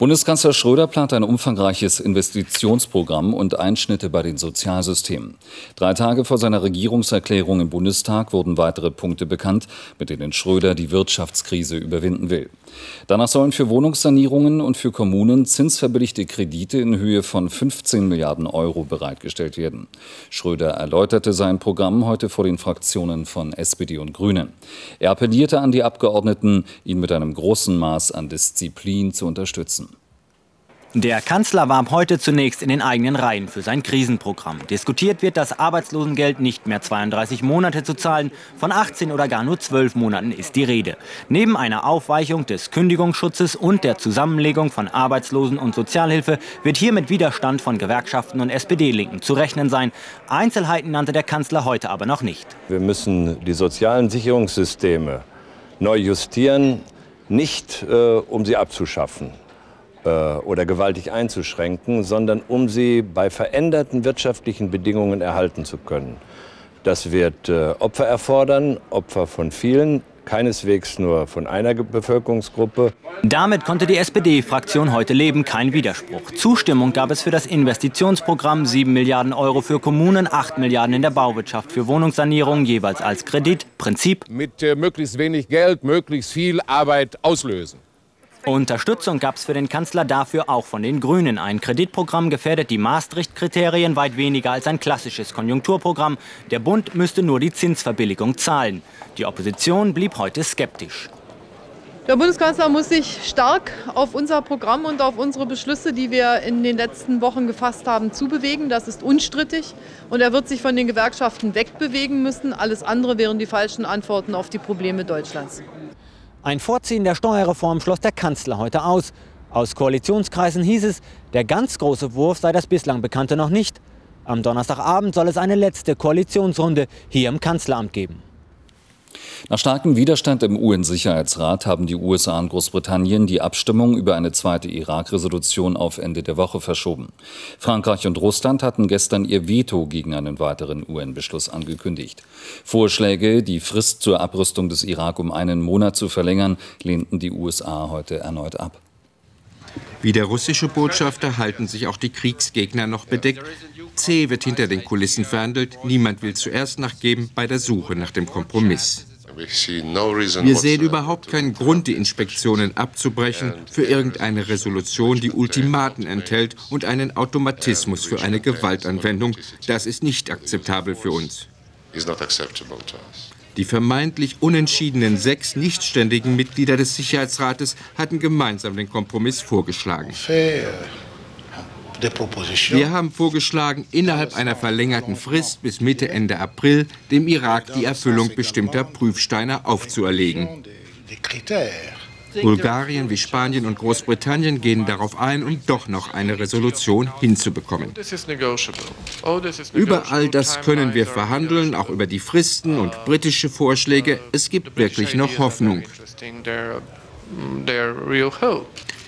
Bundeskanzler Schröder plant ein umfangreiches Investitionsprogramm und Einschnitte bei den Sozialsystemen. Drei Tage vor seiner Regierungserklärung im Bundestag wurden weitere Punkte bekannt, mit denen Schröder die Wirtschaftskrise überwinden will. Danach sollen für Wohnungssanierungen und für Kommunen zinsverbilligte Kredite in Höhe von 15 Milliarden Euro bereitgestellt werden. Schröder erläuterte sein Programm heute vor den Fraktionen von SPD und Grünen. Er appellierte an die Abgeordneten, ihn mit einem großen Maß an Disziplin zu unterstützen. Der Kanzler warb heute zunächst in den eigenen Reihen für sein Krisenprogramm. Diskutiert wird das Arbeitslosengeld nicht mehr 32 Monate zu zahlen, von 18 oder gar nur 12 Monaten ist die Rede. Neben einer Aufweichung des Kündigungsschutzes und der Zusammenlegung von Arbeitslosen- und Sozialhilfe wird hier mit Widerstand von Gewerkschaften und SPD-Linken zu rechnen sein. Einzelheiten nannte der Kanzler heute aber noch nicht. Wir müssen die sozialen Sicherungssysteme neu justieren, nicht äh, um sie abzuschaffen oder gewaltig einzuschränken, sondern um sie bei veränderten wirtschaftlichen Bedingungen erhalten zu können. Das wird äh, Opfer erfordern, Opfer von vielen, keineswegs nur von einer Bevölkerungsgruppe. Damit konnte die SPD-Fraktion heute leben, kein Widerspruch. Zustimmung gab es für das Investitionsprogramm 7 Milliarden Euro für Kommunen, 8 Milliarden in der Bauwirtschaft für Wohnungssanierung, jeweils als Kredit. Prinzip. Mit äh, möglichst wenig Geld möglichst viel Arbeit auslösen. Unterstützung gab es für den Kanzler dafür auch von den Grünen. Ein Kreditprogramm gefährdet die Maastricht-Kriterien weit weniger als ein klassisches Konjunkturprogramm. Der Bund müsste nur die Zinsverbilligung zahlen. Die Opposition blieb heute skeptisch. Der Bundeskanzler muss sich stark auf unser Programm und auf unsere Beschlüsse, die wir in den letzten Wochen gefasst haben, zubewegen. Das ist unstrittig. Und er wird sich von den Gewerkschaften wegbewegen müssen. Alles andere wären die falschen Antworten auf die Probleme Deutschlands. Ein Vorziehen der Steuerreform schloss der Kanzler heute aus. Aus Koalitionskreisen hieß es, der ganz große Wurf sei das bislang bekannte noch nicht. Am Donnerstagabend soll es eine letzte Koalitionsrunde hier im Kanzleramt geben. Nach starkem Widerstand im UN-Sicherheitsrat haben die USA und Großbritannien die Abstimmung über eine zweite Irak-Resolution auf Ende der Woche verschoben. Frankreich und Russland hatten gestern ihr Veto gegen einen weiteren UN-Beschluss angekündigt. Vorschläge, die Frist zur Abrüstung des Irak um einen Monat zu verlängern, lehnten die USA heute erneut ab. Wie der russische Botschafter halten sich auch die Kriegsgegner noch bedeckt. C wird hinter den Kulissen verhandelt. Niemand will zuerst nachgeben bei der Suche nach dem Kompromiss. Wir sehen überhaupt keinen Grund, die Inspektionen abzubrechen für irgendeine Resolution, die Ultimaten enthält und einen Automatismus für eine Gewaltanwendung. Das ist nicht akzeptabel für uns. Die vermeintlich unentschiedenen sechs nichtständigen Mitglieder des Sicherheitsrates hatten gemeinsam den Kompromiss vorgeschlagen. Wir haben vorgeschlagen, innerhalb einer verlängerten Frist bis Mitte, Ende April dem Irak die Erfüllung bestimmter Prüfsteine aufzuerlegen. Bulgarien wie Spanien und Großbritannien gehen darauf ein, um doch noch eine Resolution hinzubekommen. Über all das können wir verhandeln, auch über die Fristen und britische Vorschläge. Es gibt wirklich noch Hoffnung.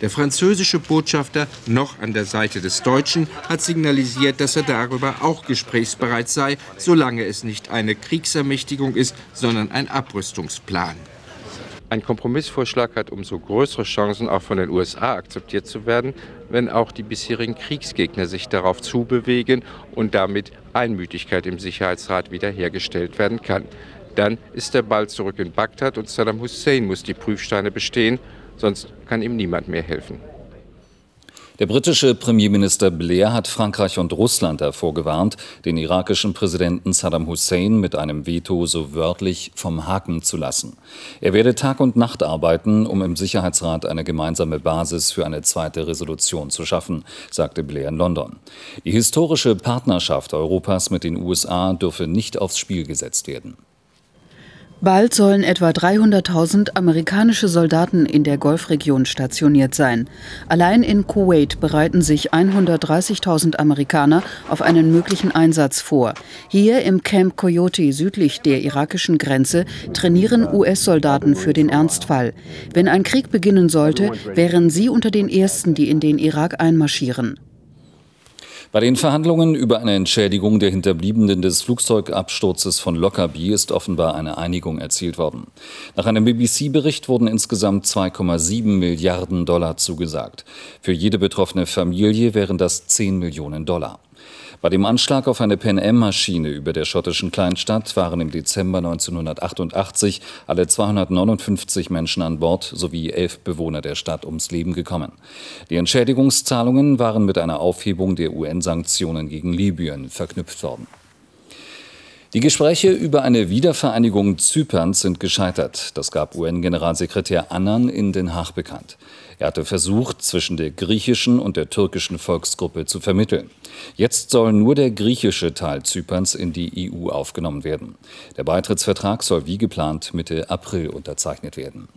Der französische Botschafter, noch an der Seite des Deutschen, hat signalisiert, dass er darüber auch gesprächsbereit sei, solange es nicht eine Kriegsermächtigung ist, sondern ein Abrüstungsplan. Ein Kompromissvorschlag hat umso größere Chancen, auch von den USA akzeptiert zu werden, wenn auch die bisherigen Kriegsgegner sich darauf zubewegen und damit Einmütigkeit im Sicherheitsrat wiederhergestellt werden kann. Dann ist der Ball zurück in Bagdad und Saddam Hussein muss die Prüfsteine bestehen, sonst kann ihm niemand mehr helfen. Der britische Premierminister Blair hat Frankreich und Russland davor gewarnt, den irakischen Präsidenten Saddam Hussein mit einem Veto so wörtlich vom Haken zu lassen. Er werde Tag und Nacht arbeiten, um im Sicherheitsrat eine gemeinsame Basis für eine zweite Resolution zu schaffen, sagte Blair in London. Die historische Partnerschaft Europas mit den USA dürfe nicht aufs Spiel gesetzt werden. Bald sollen etwa 300.000 amerikanische Soldaten in der Golfregion stationiert sein. Allein in Kuwait bereiten sich 130.000 Amerikaner auf einen möglichen Einsatz vor. Hier im Camp Coyote südlich der irakischen Grenze trainieren US-Soldaten für den Ernstfall. Wenn ein Krieg beginnen sollte, wären sie unter den ersten, die in den Irak einmarschieren. Bei den Verhandlungen über eine Entschädigung der Hinterbliebenen des Flugzeugabsturzes von Lockerbie ist offenbar eine Einigung erzielt worden. Nach einem BBC-Bericht wurden insgesamt 2,7 Milliarden Dollar zugesagt. Für jede betroffene Familie wären das 10 Millionen Dollar. Bei dem Anschlag auf eine Pan Am-Maschine über der schottischen Kleinstadt waren im Dezember 1988 alle 259 Menschen an Bord sowie elf Bewohner der Stadt ums Leben gekommen. Die Entschädigungszahlungen waren mit einer Aufhebung der UN-Sanktionen gegen Libyen verknüpft worden. Die Gespräche über eine Wiedervereinigung Zyperns sind gescheitert. Das gab UN-Generalsekretär Annan in Den Haag bekannt. Er hatte versucht, zwischen der griechischen und der türkischen Volksgruppe zu vermitteln. Jetzt soll nur der griechische Teil Zyperns in die EU aufgenommen werden. Der Beitrittsvertrag soll wie geplant Mitte April unterzeichnet werden.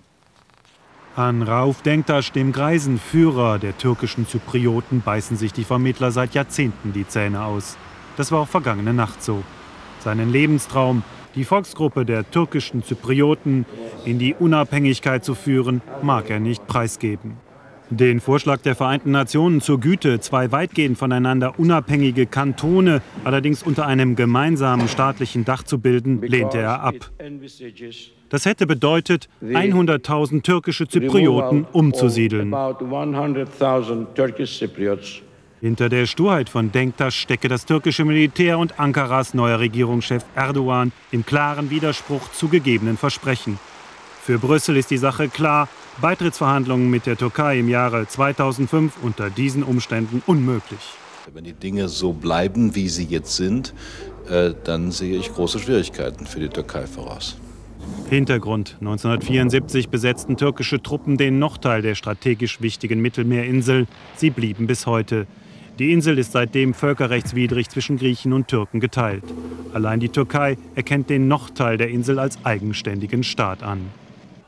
An Rauf Denktasch, dem greisen Führer der türkischen Zyprioten, beißen sich die Vermittler seit Jahrzehnten die Zähne aus. Das war auch vergangene Nacht so. Seinen Lebenstraum, die Volksgruppe der türkischen Zyprioten in die Unabhängigkeit zu führen, mag er nicht preisgeben. Den Vorschlag der Vereinten Nationen zur Güte, zwei weitgehend voneinander unabhängige Kantone allerdings unter einem gemeinsamen staatlichen Dach zu bilden, lehnte er ab. Das hätte bedeutet, 100.000 türkische Zyprioten umzusiedeln. Hinter der Sturheit von Denktasch stecke das türkische Militär und Ankaras neuer Regierungschef Erdogan im klaren Widerspruch zu gegebenen Versprechen. Für Brüssel ist die Sache klar, Beitrittsverhandlungen mit der Türkei im Jahre 2005 unter diesen Umständen unmöglich. Wenn die Dinge so bleiben, wie sie jetzt sind, äh, dann sehe ich große Schwierigkeiten für die Türkei voraus. Hintergrund. 1974 besetzten türkische Truppen den Nordteil der strategisch wichtigen Mittelmeerinsel. Sie blieben bis heute. Die Insel ist seitdem völkerrechtswidrig zwischen Griechen und Türken geteilt. Allein die Türkei erkennt den Nordteil der Insel als eigenständigen Staat an.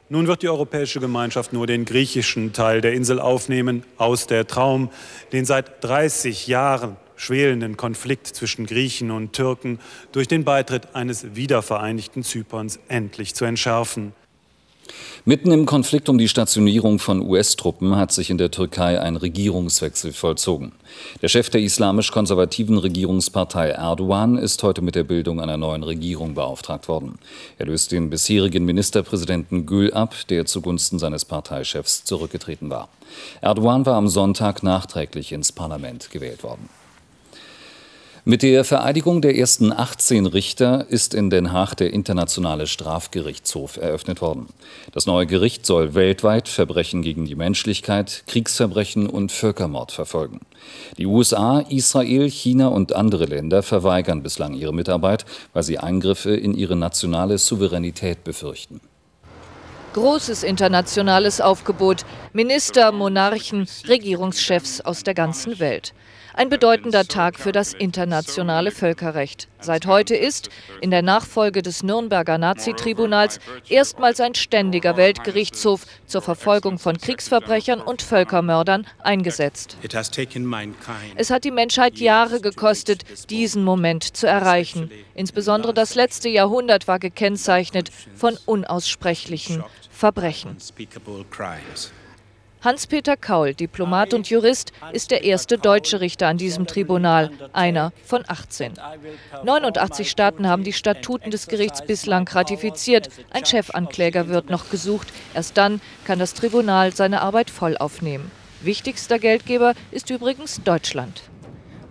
Nun wird die Europäische Gemeinschaft nur den griechischen Teil der Insel aufnehmen, aus der Traum, den seit 30 Jahren schwelenden Konflikt zwischen Griechen und Türken durch den Beitritt eines wiedervereinigten Zyperns endlich zu entschärfen. Mitten im Konflikt um die Stationierung von US-Truppen hat sich in der Türkei ein Regierungswechsel vollzogen. Der Chef der islamisch-konservativen Regierungspartei Erdogan ist heute mit der Bildung einer neuen Regierung beauftragt worden. Er löst den bisherigen Ministerpräsidenten Gül ab, der zugunsten seines Parteichefs zurückgetreten war. Erdogan war am Sonntag nachträglich ins Parlament gewählt worden. Mit der Vereidigung der ersten 18 Richter ist in Den Haag der Internationale Strafgerichtshof eröffnet worden. Das neue Gericht soll weltweit Verbrechen gegen die Menschlichkeit, Kriegsverbrechen und Völkermord verfolgen. Die USA, Israel, China und andere Länder verweigern bislang ihre Mitarbeit, weil sie Eingriffe in ihre nationale Souveränität befürchten. Großes internationales Aufgebot, Minister, Monarchen, Regierungschefs aus der ganzen Welt. Ein bedeutender Tag für das internationale Völkerrecht. Seit heute ist, in der Nachfolge des Nürnberger Nazi-Tribunals, erstmals ein ständiger Weltgerichtshof zur Verfolgung von Kriegsverbrechern und Völkermördern eingesetzt. Es hat die Menschheit Jahre gekostet, diesen Moment zu erreichen. Insbesondere das letzte Jahrhundert war gekennzeichnet von unaussprechlichen Verbrechen. Hans-Peter Kaul, Diplomat und Jurist, ist der erste deutsche Richter an diesem Tribunal, einer von 18. 89 Staaten haben die Statuten des Gerichts bislang ratifiziert. Ein Chefankläger wird noch gesucht. Erst dann kann das Tribunal seine Arbeit voll aufnehmen. Wichtigster Geldgeber ist übrigens Deutschland.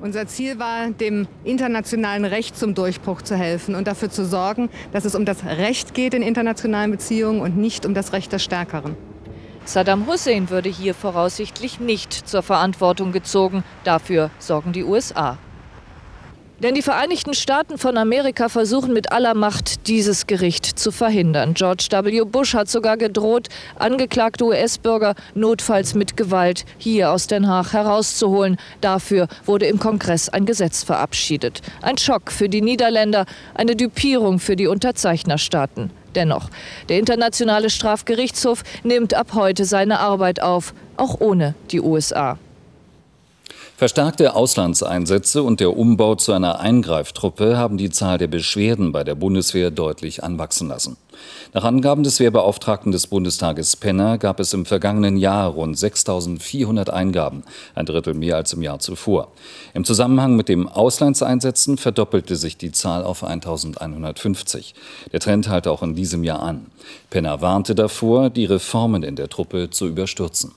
Unser Ziel war, dem internationalen Recht zum Durchbruch zu helfen und dafür zu sorgen, dass es um das Recht geht in internationalen Beziehungen und nicht um das Recht der Stärkeren. Saddam Hussein würde hier voraussichtlich nicht zur Verantwortung gezogen. Dafür sorgen die USA. Denn die Vereinigten Staaten von Amerika versuchen mit aller Macht, dieses Gericht zu verhindern. George W. Bush hat sogar gedroht, angeklagte US-Bürger notfalls mit Gewalt hier aus Den Haag herauszuholen. Dafür wurde im Kongress ein Gesetz verabschiedet. Ein Schock für die Niederländer, eine Dupierung für die Unterzeichnerstaaten. Dennoch, der Internationale Strafgerichtshof nimmt ab heute seine Arbeit auf, auch ohne die USA. Verstärkte Auslandseinsätze und der Umbau zu einer Eingreiftruppe haben die Zahl der Beschwerden bei der Bundeswehr deutlich anwachsen lassen. Nach Angaben des Wehrbeauftragten des Bundestages Penner gab es im vergangenen Jahr rund 6.400 Eingaben, ein Drittel mehr als im Jahr zuvor. Im Zusammenhang mit dem Auslandseinsätzen verdoppelte sich die Zahl auf 1.150. Der Trend halte auch in diesem Jahr an. Penner warnte davor, die Reformen in der Truppe zu überstürzen.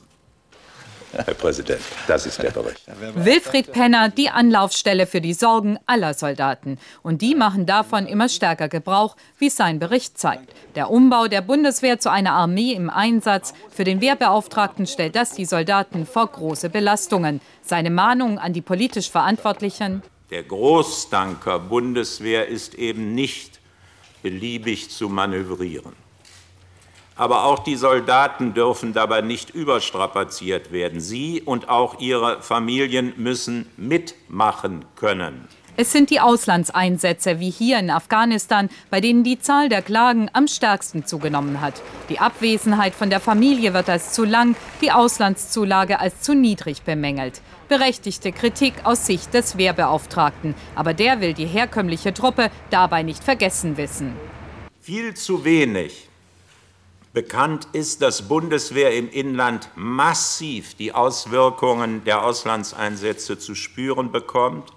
Herr Präsident, das ist der Bericht. Wilfried Penner, die Anlaufstelle für die Sorgen aller Soldaten. Und die machen davon immer stärker Gebrauch, wie sein Bericht zeigt. Der Umbau der Bundeswehr zu einer Armee im Einsatz. Für den Wehrbeauftragten stellt das die Soldaten vor große Belastungen. Seine Mahnung an die politisch Verantwortlichen. Der Großtanker Bundeswehr ist eben nicht beliebig zu manövrieren. Aber auch die Soldaten dürfen dabei nicht überstrapaziert werden. Sie und auch ihre Familien müssen mitmachen können. Es sind die Auslandseinsätze wie hier in Afghanistan, bei denen die Zahl der Klagen am stärksten zugenommen hat. Die Abwesenheit von der Familie wird als zu lang, die Auslandszulage als zu niedrig bemängelt. Berechtigte Kritik aus Sicht des Wehrbeauftragten. Aber der will die herkömmliche Truppe dabei nicht vergessen wissen. Viel zu wenig Bekannt ist, dass Bundeswehr im Inland massiv die Auswirkungen der Auslandseinsätze zu spüren bekommt,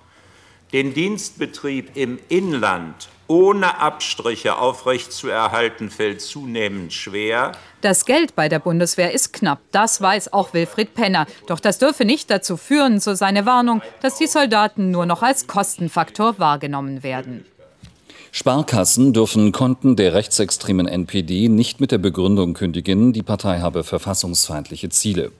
den Dienstbetrieb im Inland ohne Abstriche aufrechtzuerhalten, fällt zunehmend schwer. Das Geld bei der Bundeswehr ist knapp, das weiß auch Wilfried Penner. Doch das dürfe nicht dazu führen, so seine Warnung, dass die Soldaten nur noch als Kostenfaktor wahrgenommen werden. Sparkassen dürfen Konten der rechtsextremen NPD nicht mit der Begründung kündigen, die Partei habe verfassungsfeindliche Ziele.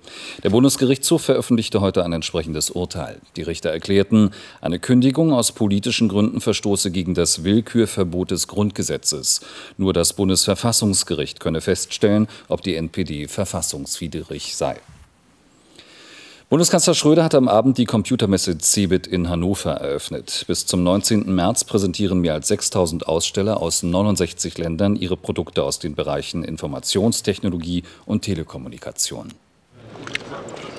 Der Bundesgerichtshof veröffentlichte heute ein entsprechendes Urteil. Die Richter erklärten, eine Kündigung aus politischen Gründen verstoße gegen das Willkürverbot des Grundgesetzes. Nur das Bundesverfassungsgericht könne feststellen, ob die NPD verfassungswidrig sei. Bundeskanzler Schröder hat am Abend die Computermesse CeBIT in Hannover eröffnet. Bis zum 19. März präsentieren mehr als 6000 Aussteller aus 69 Ländern ihre Produkte aus den Bereichen Informationstechnologie und Telekommunikation.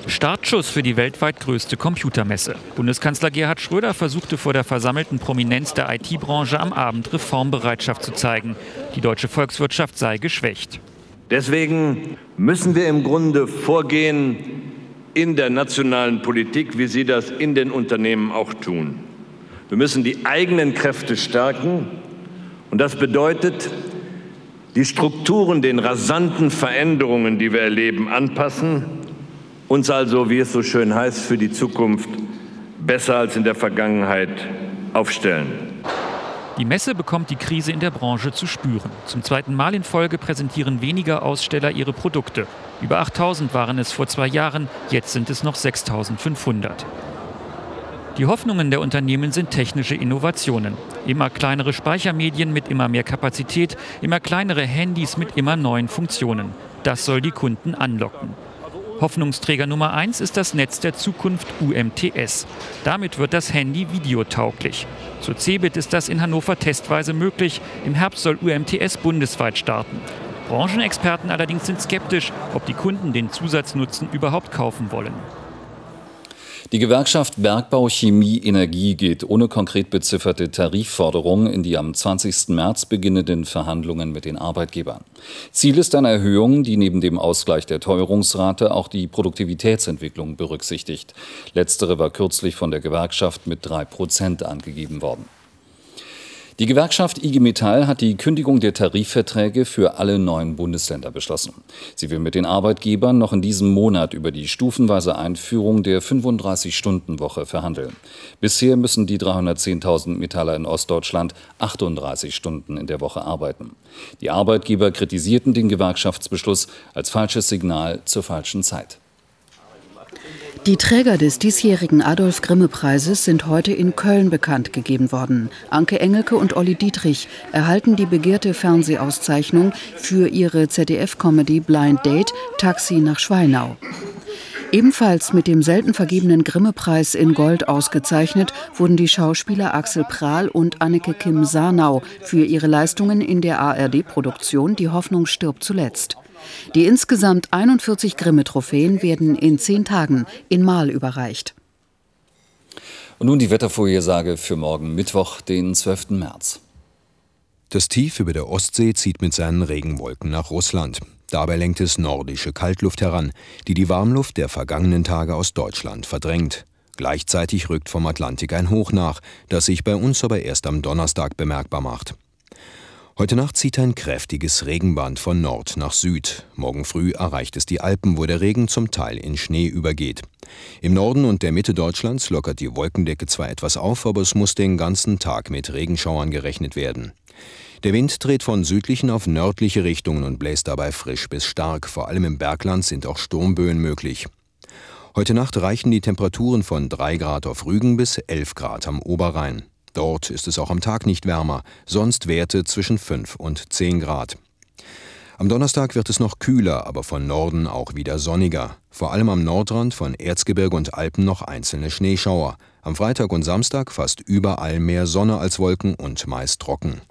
Startschuss für die weltweit größte Computermesse. Bundeskanzler Gerhard Schröder versuchte vor der versammelten Prominenz der IT-Branche am Abend Reformbereitschaft zu zeigen. Die deutsche Volkswirtschaft sei geschwächt. Deswegen müssen wir im Grunde vorgehen, in der nationalen Politik, wie Sie das in den Unternehmen auch tun. Wir müssen die eigenen Kräfte stärken und das bedeutet, die Strukturen den rasanten Veränderungen, die wir erleben, anpassen, uns also, wie es so schön heißt, für die Zukunft besser als in der Vergangenheit aufstellen. Die Messe bekommt die Krise in der Branche zu spüren. Zum zweiten Mal in Folge präsentieren weniger Aussteller ihre Produkte. Über 8000 waren es vor zwei Jahren, jetzt sind es noch 6500. Die Hoffnungen der Unternehmen sind technische Innovationen. Immer kleinere Speichermedien mit immer mehr Kapazität, immer kleinere Handys mit immer neuen Funktionen. Das soll die Kunden anlocken. Hoffnungsträger Nummer eins ist das Netz der Zukunft UMTS. Damit wird das Handy videotauglich. Zur CeBIT ist das in Hannover testweise möglich. Im Herbst soll UMTS bundesweit starten. Branchenexperten allerdings sind skeptisch, ob die Kunden den Zusatznutzen überhaupt kaufen wollen. Die Gewerkschaft Bergbau, Chemie, Energie geht ohne konkret bezifferte Tarifforderungen in die am 20. März beginnenden Verhandlungen mit den Arbeitgebern. Ziel ist eine Erhöhung, die neben dem Ausgleich der Teuerungsrate auch die Produktivitätsentwicklung berücksichtigt. Letztere war kürzlich von der Gewerkschaft mit drei Prozent angegeben worden. Die Gewerkschaft IG Metall hat die Kündigung der Tarifverträge für alle neuen Bundesländer beschlossen. Sie will mit den Arbeitgebern noch in diesem Monat über die stufenweise Einführung der 35-Stunden-Woche verhandeln. Bisher müssen die 310.000 Metaller in Ostdeutschland 38 Stunden in der Woche arbeiten. Die Arbeitgeber kritisierten den Gewerkschaftsbeschluss als falsches Signal zur falschen Zeit. Die Träger des diesjährigen Adolf Grimme Preises sind heute in Köln bekannt gegeben worden. Anke Engelke und Olli Dietrich erhalten die begehrte Fernsehauszeichnung für ihre ZDF-Comedy Blind Date Taxi nach Schweinau. Ebenfalls mit dem selten vergebenen Grimme-Preis in Gold ausgezeichnet wurden die Schauspieler Axel Prahl und Anneke Kim Sarnau für ihre Leistungen in der ARD-Produktion Die Hoffnung stirbt zuletzt. Die insgesamt 41 Grimme-Trophäen werden in zehn Tagen in Mal überreicht. Und nun die Wettervorhersage für morgen Mittwoch, den 12. März. Das Tief über der Ostsee zieht mit seinen Regenwolken nach Russland. Dabei lenkt es nordische Kaltluft heran, die die Warmluft der vergangenen Tage aus Deutschland verdrängt. Gleichzeitig rückt vom Atlantik ein Hoch nach, das sich bei uns aber erst am Donnerstag bemerkbar macht. Heute Nacht zieht ein kräftiges Regenband von Nord nach Süd. Morgen früh erreicht es die Alpen, wo der Regen zum Teil in Schnee übergeht. Im Norden und der Mitte Deutschlands lockert die Wolkendecke zwar etwas auf, aber es muss den ganzen Tag mit Regenschauern gerechnet werden. Der Wind dreht von südlichen auf nördliche Richtungen und bläst dabei frisch bis stark. Vor allem im Bergland sind auch Sturmböen möglich. Heute Nacht reichen die Temperaturen von 3 Grad auf Rügen bis 11 Grad am Oberrhein. Dort ist es auch am Tag nicht wärmer, sonst Werte zwischen 5 und 10 Grad. Am Donnerstag wird es noch kühler, aber von Norden auch wieder sonniger. Vor allem am Nordrand von Erzgebirge und Alpen noch einzelne Schneeschauer. Am Freitag und Samstag fast überall mehr Sonne als Wolken und meist trocken.